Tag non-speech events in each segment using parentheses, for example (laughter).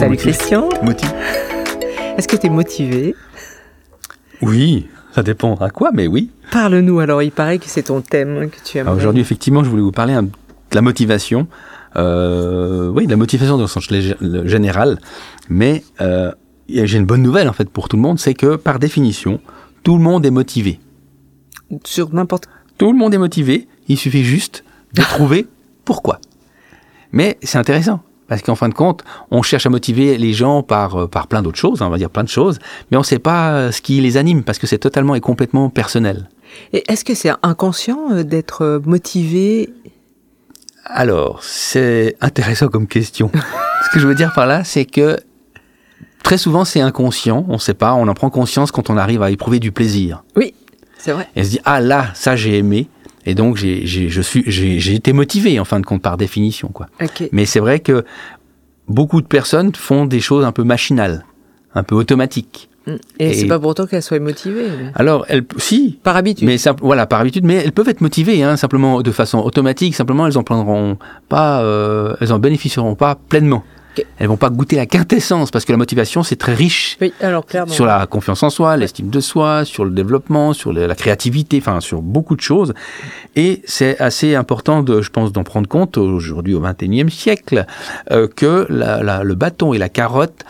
Salut. Christian. Est-ce que tu es motivé Oui, ça dépend à quoi, mais oui. Parle-nous alors, il paraît que c'est ton thème que tu aimes. Aujourd'hui, effectivement, je voulais vous parler de la motivation. Euh, oui, de la motivation dans le sens général. Mais euh, j'ai une bonne nouvelle en fait pour tout le monde, c'est que par définition, tout le monde est motivé. Sur n'importe Tout le monde est motivé. Il suffit juste de (laughs) trouver pourquoi. Mais c'est intéressant. Parce qu'en fin de compte, on cherche à motiver les gens par, euh, par plein d'autres choses, hein, on va dire plein de choses, mais on ne sait pas euh, ce qui les anime, parce que c'est totalement et complètement personnel. Et est-ce que c'est inconscient euh, d'être motivé? Alors, c'est intéressant comme question. (laughs) Ce que je veux dire par là, c'est que très souvent, c'est inconscient, on ne sait pas, on en prend conscience quand on arrive à éprouver du plaisir. Oui, c'est vrai. Et on se dit, ah là, ça j'ai aimé, et donc j'ai j'ai- je suis- j'ai j'ai été motivé, en fin de compte, par définition. quoi. Mais c'est vrai que beaucoup de personnes font des choses un peu machinales, un peu automatiques. Mm. Et, Et- c'est pas pourtant qu'elle soit motivée. mais- Alors, elles, si, Par habitude. mais voilà, par habitude, mais elles peuvent être motivées, hein, simplement de façon automatique. Simplement, elles en prendront pas, euh, elles en bénéficieront pas pleinement. Ok. Elles vont pas goûter la quintessence parce que la motivation c'est très riche Oui, alors clairement. sur la confiance en soi, l'estime de soi, sur le développement, sur la créativité, enfin sur beaucoup de choses. Et c'est assez important, de, je pense, d'en prendre compte aujourd'hui au XXIe siècle euh, que la- la- le bâton et la carotte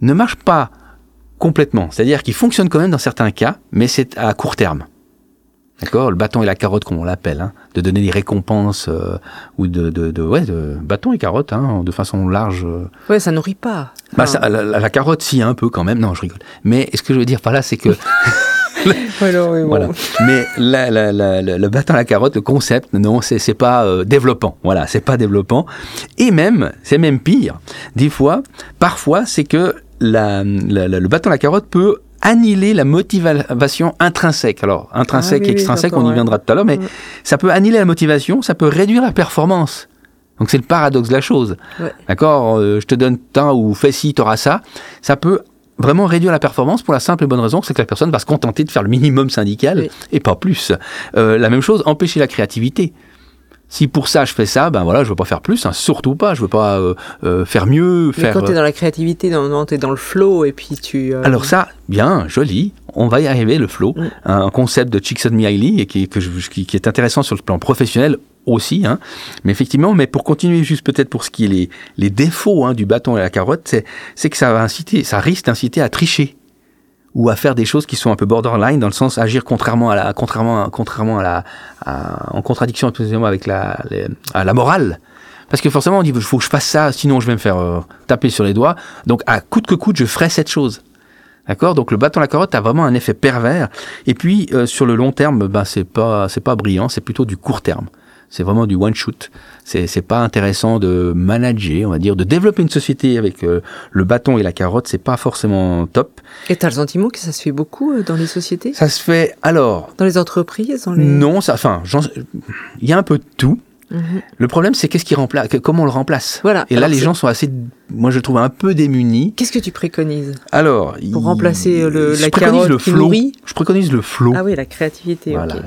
ne marchent pas complètement. C'est-à-dire qu'ils fonctionnent quand même dans certains cas, mais c'est à court terme. D'accord Le bâton et la carotte, comme on l'appelle, hein, de donner des récompenses euh, ou de, de, de, ouais, de bâton et carotte, hein, de façon large. euh, Ouais, ça nourrit pas. bah, ça, la, la- la carotte, si, un peu quand même. Non, je rigole. Mais ce que je veux dire par là, c'est que. (laughs) voilà. Mais la, la, la, le bâton à la carotte, le concept, non, c'est c'est pas euh, développant. Voilà, c'est pas développant. Et même, c'est même pire. Des fois, parfois, c'est que le bâton à la carotte peut annihiler la motivation intrinsèque. Alors, intrinsèque Ah oui, et extrinsèque, on y ouais. viendra tout à l'heure, mais Ouais. ça peut annihiler la motivation, ça peut réduire la performance. Donc c'est le paradoxe de la chose. Ouais. D'accord euh, Je te donne tant ou fais ci, t'auras ça. Ça peut vraiment réduire la performance pour la simple et bonne raison, c'est que la personne va se contenter de faire le minimum syndical Oui. et pas plus. Euh, la même chose, empêcher la créativité. Si pour ça je fais ça, ben voilà, je veux pas faire plus, hein, surtout pas. Je veux pas euh, euh, faire mieux, Mais faire. quand tu es euh, dans la créativité, dans, non, t'es dans le flow et puis tu. euh, alors ça, bien, joli, on va y arriver, le flow, Mm. un concept de Csikszentmihalyi et qui, que je- qui, qui est intéressant sur le plan professionnel aussi, hein. mais effectivement, mais pour continuer juste peut-être pour ce qui est les, les défauts hein, du bâton et la carotte, c'est que ça va inciter, ça risque d'inciter à tricher ou à faire des choses qui sont un peu borderline dans le sens agir contrairement à la, contrairement, contrairement à la, à- en contradiction avec la, à la morale. Parce que forcément, on dit, faut que je fasse ça, sinon je vais me faire euh, taper sur les doigts. Donc, à coûte que coûte, je ferai cette chose. D'accord? Donc, le bâton la carotte a vraiment un effet pervers. Et puis, euh, sur le long terme, ben, c'est pas, c'est pas brillant, c'est plutôt du court terme. C'est vraiment du one shoot. C'est, pas intéressant de manager, on va dire, de développer une société avec euh, le bâton et la carotte. C'est pas forcément top. Et t'as le sentiment que ça se fait beaucoup euh, dans les sociétés? Ça se fait alors. Dans les entreprises dans les... Non, ça, enfin, j'en- il y a un peu de tout. Mhm. Le problème, c'est qu'est-ce qui remplace, que- comment on le remplace? Voilà. Et là, les gens sont assez, moi, je trouve un peu démunis. Qu'est-ce que tu préconises? Alors, Pour il- remplacer, euh, le- je la préconise carotte le qui flow. nourrit? Je préconise le flow. Ah oui, la créativité, Voilà. Ouais.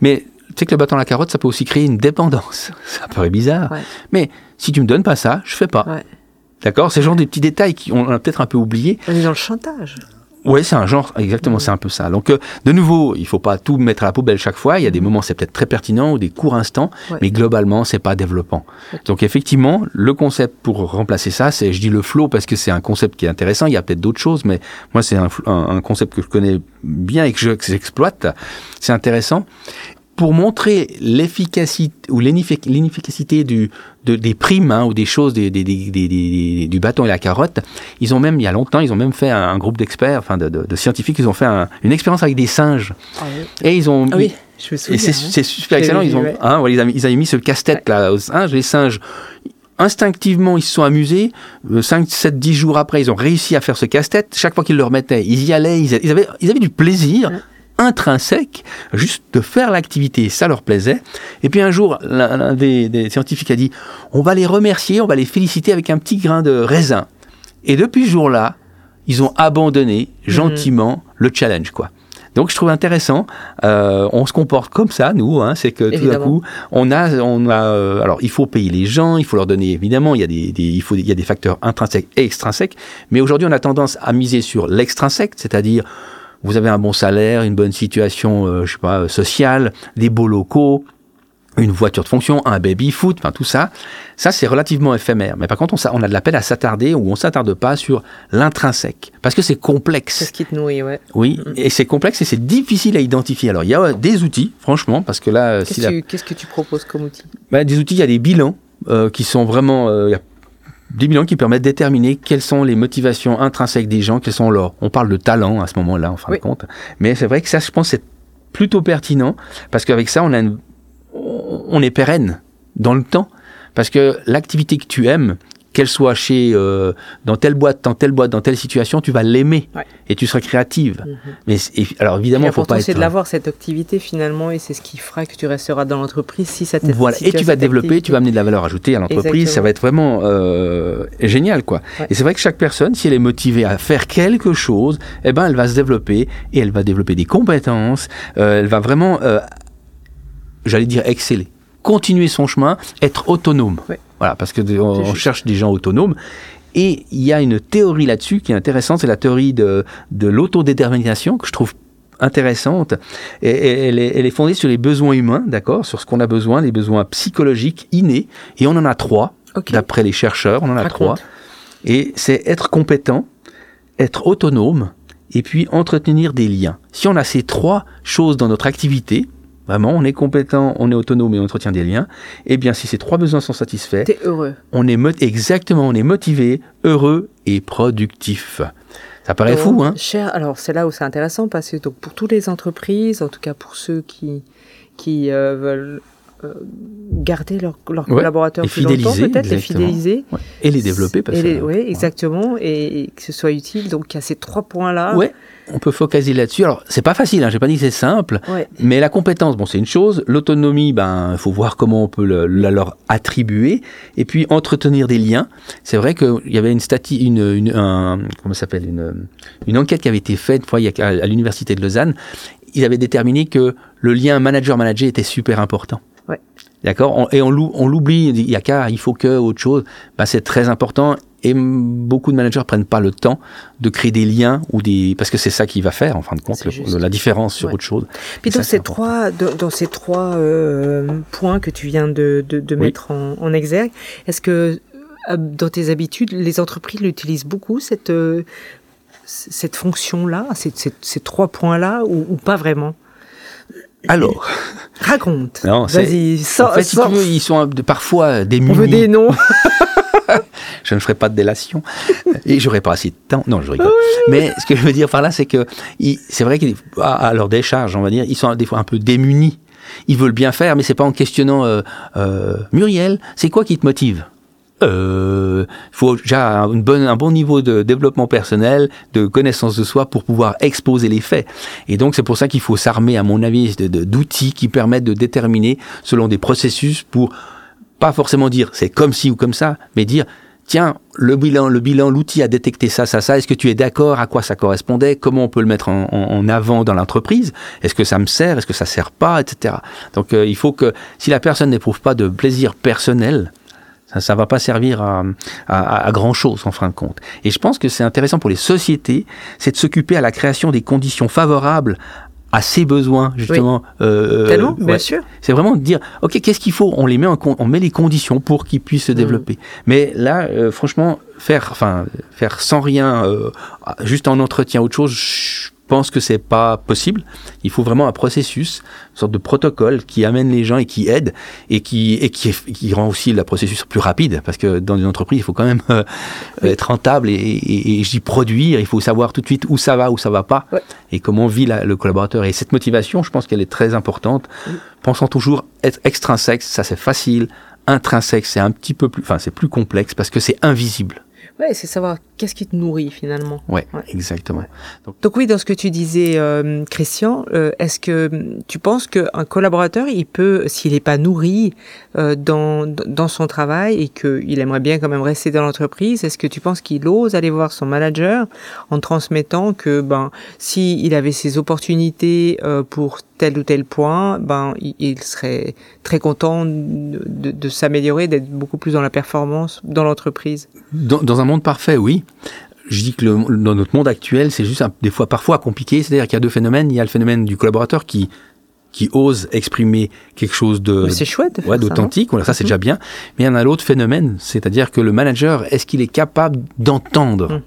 Mais tu sais que le bâton à la carotte, ça peut aussi créer une dépendance. (laughs) Ça paraît bizarre. Ouais. Mais si tu me donnes pas ça, je fais pas. Ouais. D'accord? C'est genre des petits détails qu'on a peut-être un peu oubliés. On est dans le chantage. Ouais, c'est un genre, exactement, c'est un peu ça. Donc, euh, de nouveau, il faut pas tout mettre à la poubelle chaque fois. Il y a des moments, c'est peut-être très pertinent ou des courts instants, Ouais. mais globalement, c'est pas développant. Donc, effectivement, le concept pour remplacer ça, c'est, je dis le flow parce que c'est un concept qui est intéressant. Il y a peut-être d'autres choses, mais moi, c'est un, fl- un- un concept que je connais bien et que je- que j'exploite. C'est intéressant. Pour montrer l'efficacité ou l'ineffic- l'inefficacité du, de- des primes hein, ou des choses des, des- des- du bâton et la carotte, ils ont même, il y a longtemps, ils ont même fait un, un groupe d'experts, enfin de, de- de scientifiques, ils ont fait un- une expérience avec des singes. Et ils ont Ah oui, je me et souviens. c'est hein. super excellent. Ils ont, ouais. hein, voilà, ils, avaient, ils avaient mis ce casse-tête là aux singes. Les singes, instinctivement, ils se sont amusés. 5, 7, 10 jours après, ils ont réussi à faire ce casse-tête. Chaque fois qu'ils le remettaient, ils y allaient. Ils, ils avaient, ils avaient du plaisir Ouais. Intrinsèque juste de faire l'activité. Ça leur plaisait. Et puis un jour, l'un des, des scientifiques a dit on va les remercier, on va les féliciter avec un petit grain de raisin. Et depuis ce jour-là, ils ont abandonné gentiment le challenge, quoi. Donc je trouve intéressant. Euh, on se comporte comme ça, nous. Hein, c'est que tout d'un coup, on a, on a. euh, alors il faut payer les gens, il faut leur donner évidemment. Il y a des, des- il faut, il y a des facteurs intrinsèques et extrinsèques. Mais aujourd'hui, on a tendance à miser sur l'extrinsèque, c'est-à-dire vous avez un bon salaire, une bonne situation, euh, je sais pas, euh, sociale, des beaux locaux, une voiture de fonction, un baby foot, enfin tout ça, ça c'est relativement éphémère. Mais par contre, on, a de la peine à s'attarder ou on s'attarde pas sur l'intrinsèque parce que c'est C'est complexe. ce qui te nourrit, ouais. Oui, et c'est complexe et c'est difficile à identifier. Alors il y a euh, des outils, franchement, parce que là, si Qu'est-ce la- que tu- qu'est-ce que tu proposes comme outil? Bah, des outils, il y a des bilans euh, qui sont vraiment. euh, il y a des bilans qui permettent de déterminer quelles sont les motivations intrinsèques des gens, quels sont leurs. On parle de talent à ce moment-là, en fin Oui. de compte. Mais c'est vrai que ça, je pense, c'est plutôt pertinent parce qu'avec ça, on, a une- on on est pérenne dans le temps. Parce que l'activité que tu aimes, qu'elle soit chez euh, dans telle boîte, dans telle boîte, dans telle situation, tu vas l'aimer Ouais. et tu seras créative. Mhm. Mais et- alors évidemment, il faut pas être c'est de l'avoir, cette activité, finalement, et c'est ce qui fera que tu resteras dans l'entreprise si ça t'aide. Voilà. si Et tu as vas développer, activité. tu vas amener de la valeur ajoutée à l'entreprise. Ça va être vraiment euh, génial, quoi. Ouais. Et c'est vrai que chaque personne, si elle est motivée à faire quelque chose, eh ben, elle va se développer et elle va développer des compétences. euh, elle va vraiment, euh, j'allais dire, exceller, continuer son chemin, être autonome. Ouais. Voilà, parce que on, cherche des gens autonomes. Et il y a une théorie là-dessus qui est intéressante, c'est la théorie de, de l'autodétermination que je trouve intéressante. Et, et elle, est, elle est fondée sur les besoins humains, d'accord, sur ce qu'on a besoin, les besoins psychologiques innés. Et on en a trois, d'après les chercheurs, on en a Raconte. trois. Et c'est être compétent, être autonome, et puis entretenir des liens. Si on a ces trois choses dans notre activité, vraiment, on est compétent, on est autonome et on entretient des liens, eh bien, si ces trois besoins sont satisfaits, T'es heureux. on est exactement, on est motivé, heureux et productif. Ça paraît fou, hein? Cher, alors c'est là où c'est intéressant parce que donc pour toutes les entreprises, en tout cas pour ceux qui qui euh, veulent euh, garder leurs Ouais, collaborateurs plus longtemps, peut-être les fidéliser, Ouais. Et les développer, parce que... ouais, exactement, et, et que ce soit utile. Donc il y a ces trois points là. Ouais, on peut focaliser là-dessus. Alors, c'est pas facile, hein, j'ai pas dit que c'est simple, mais la compétence, bon, c'est une chose. L'autonomie, ben, il faut voir comment on peut le- la leur attribuer. Et puis, entretenir des liens. C'est vrai qu'il y avait une stati, une, une, un- comment ça s'appelle, une, une enquête qui avait été faite, à l'université de Lausanne. Ils avaient déterminé que le lien manager-manager était super important. Ouais. D'accord? Et on l'ou- on l'oublie, il y a qu'à, il faut que, autre chose. Ben, c'est très important. Et beaucoup de managers prennent pas le temps de créer des liens ou des parce que c'est ça qui va faire en fin de compte le- la différence sur Ouais. autre chose. Puis ces trois, dans, dans ces trois euh, points que tu viens de, de, de Oui. mettre en, en exergue, est-ce que euh, dans tes habitudes, les entreprises l'utilisent beaucoup cette euh, cette fonction-là, ces, ces, ces trois points-là, ou, ou pas vraiment? Alors, (laughs) Raconte. Non, c'est- Vas-y, sors. en fait, si tu veux, ils sont parfois des On veut des noms. (laughs) Je ne ferai pas de délation et j'aurai pas assez de temps. Non, je rigole. Mais ce que je veux dire par là, c'est que c'est vrai qu'à à leur décharge, on va dire, ils sont des fois un peu démunis. Ils veulent bien faire, mais c'est pas en questionnant euh, euh, Muriel, c'est quoi qui te motive? Euh, faut déjà un bon niveau de développement personnel, de connaissance de soi pour pouvoir exposer les faits. Et donc c'est pour ça qu'il faut s'armer, à mon avis, d'outils qui permettent de déterminer selon des processus pour pas forcément dire c'est comme ci ou comme ça, mais dire tiens le bilan, le bilan, l'outil a détecté ça, ça, ça. Est-ce que tu es d'accord? À quoi ça correspondait? Comment on peut le mettre en avant dans l'entreprise? Est-ce que ça me sert? Est-ce que ça sert pas, etc. Donc euh, il faut que si la personne n'éprouve pas de plaisir personnel, ça, ça va pas servir à, à, à grand chose en fin de compte. Et je pense que c'est intéressant pour les sociétés, c'est de s'occuper à la création des conditions favorables à ses besoins justement. euh, Tellement, bien ouais. sûr. C'est vraiment de dire, ok, qu'est-ce qu'il faut? On les met en, con- on met les conditions pour qu'ils puissent se Mm. développer. Mais là, euh, franchement, faire, enfin, faire sans rien, euh, juste en entretien autre chose, je pense que c'est pas possible. Il faut vraiment un processus, une sorte de protocole qui amène les gens et qui aide et qui et qui, qui rend aussi le processus plus rapide parce que dans une entreprise, il faut quand même euh, Oui. être rentable et, et, et je dis produire. Il faut savoir tout de suite où ça va, où ça va pas Ouais. et comment vit la- le collaborateur. Et cette motivation, je pense qu'elle est très importante. Pensons toujours être extrinsèque, ça c'est facile. Intrinsèque, c'est un petit peu plus, enfin c'est plus complexe parce que c'est invisible. Ouais, c'est savoir qu'est-ce qui te nourrit finalement Ouais, exactement. Donc, oui, dans ce que tu disais, euh, Christian, euh, est-ce que tu penses qu'un collaborateur, il peut, s'il n'est pas nourri euh, dans, dans son travail et qu'il aimerait bien quand même rester dans l'entreprise, est-ce que tu penses qu'il ose aller voir son manager en transmettant que ben si il avait ses opportunités pour tel ou tel point, ben il, serait très content de, de s'améliorer, d'être beaucoup plus dans la performance dans l'entreprise? Dans, dans, un monde parfait, oui je dis que le, dans notre monde actuel, c'est juste des fois parfois compliqué. C'est-à-dire qu'il y a deux phénomènes. Il y a le phénomène du collaborateur qui qui ose exprimer quelque chose de c'est chouette ouais, d'authentique ça c'est mhm. déjà bien mais il y en a l'autre phénomène c'est-à-dire que le manager est-ce qu'il est capable d'entendre mhm.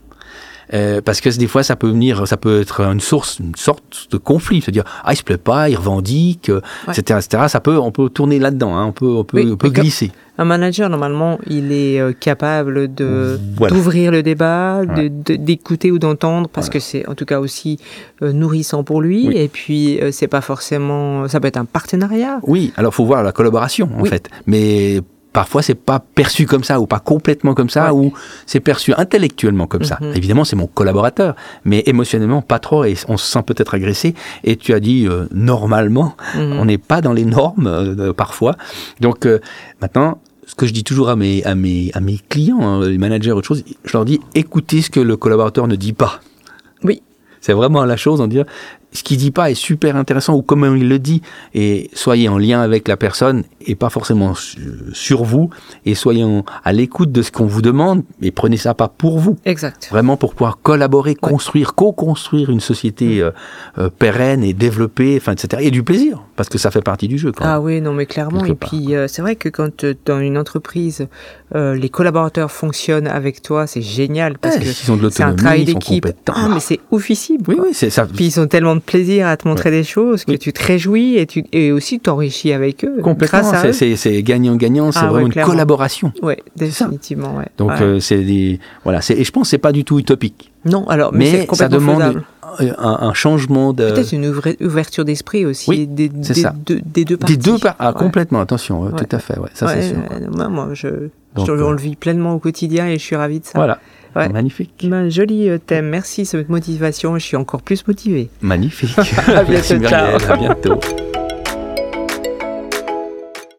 Euh, parce que des fois, ça peut venir, ça peut être une source, une sorte de conflit, c'est-à-dire ah il se plaît pas, il revendique, etc., etc. Ça peut, on peut tourner là-dedans, hein, on peut, on peut, on peut glisser. Un manager normalement, il est euh, capable de d'ouvrir le débat, d'écouter ou d'entendre, parce que c'est en tout cas aussi euh, nourrissant pour lui. Et puis c'est pas forcément, ça peut être un partenariat. Oui, alors faut voir la collaboration en fait, mais parfois c'est pas perçu comme ça ou pas complètement comme ça ou c'est perçu intellectuellement comme ça. Mhm. Évidemment, c'est mon collaborateur, mais émotionnellement pas trop et on se sent peut-être agressé. Et tu as dit euh, normalement, mhm. on n'est pas dans les normes euh, parfois. Donc euh, maintenant, ce que je dis toujours à mes à mes à mes clients, hein, les managers autre chose, je leur dis écoutez ce que le collaborateur ne dit pas. C'est vraiment la chose, en dire ce qu'il dit pas est super intéressant ou comment il le dit et soyez en lien avec la personne et pas forcément sur vous et soyez à l'écoute de ce qu'on vous demande et prenez ça pas pour vous. Exact. Vraiment pour pouvoir collaborer, construire, co-construire une société mm. euh, euh, pérenne et développée, enfin etc. Et du plaisir parce que ça fait partie du jeu. Quand ah oui, non mais clairement. Et puis euh, c'est vrai que quand dans une entreprise les collaborateurs fonctionnent avec toi, c'est génial parce que c'est un travail d'équipe. Ah mais c'est Oui oui, c'est ça. Puis ils ont tellement plaisir à te montrer des choses, que tu te réjouis et, tu, et aussi t'enrichis avec eux. Complètement, c'est gagnant-gagnant, c'est ah vraiment une collaboration. Oui, définitivement. Ouais. Donc euh, c'est des voilà, et je pense que c'est pas du tout utopique. Non, alors mais, ça demande un, changement de peut-être une ouverture d'esprit aussi oui, des, des, ça. des, deux parties. Des deux par... ah, complètement attention, tout à fait, ouais, ça c'est sûr. moi, je, je, on le vit pleinement au quotidien et je suis ravi de ça. Voilà. Magnifique. Ben, joli euh, thème. Merci, cette motivation. Je suis encore plus motivé. Magnifique. (laughs) à bientôt. à bientôt.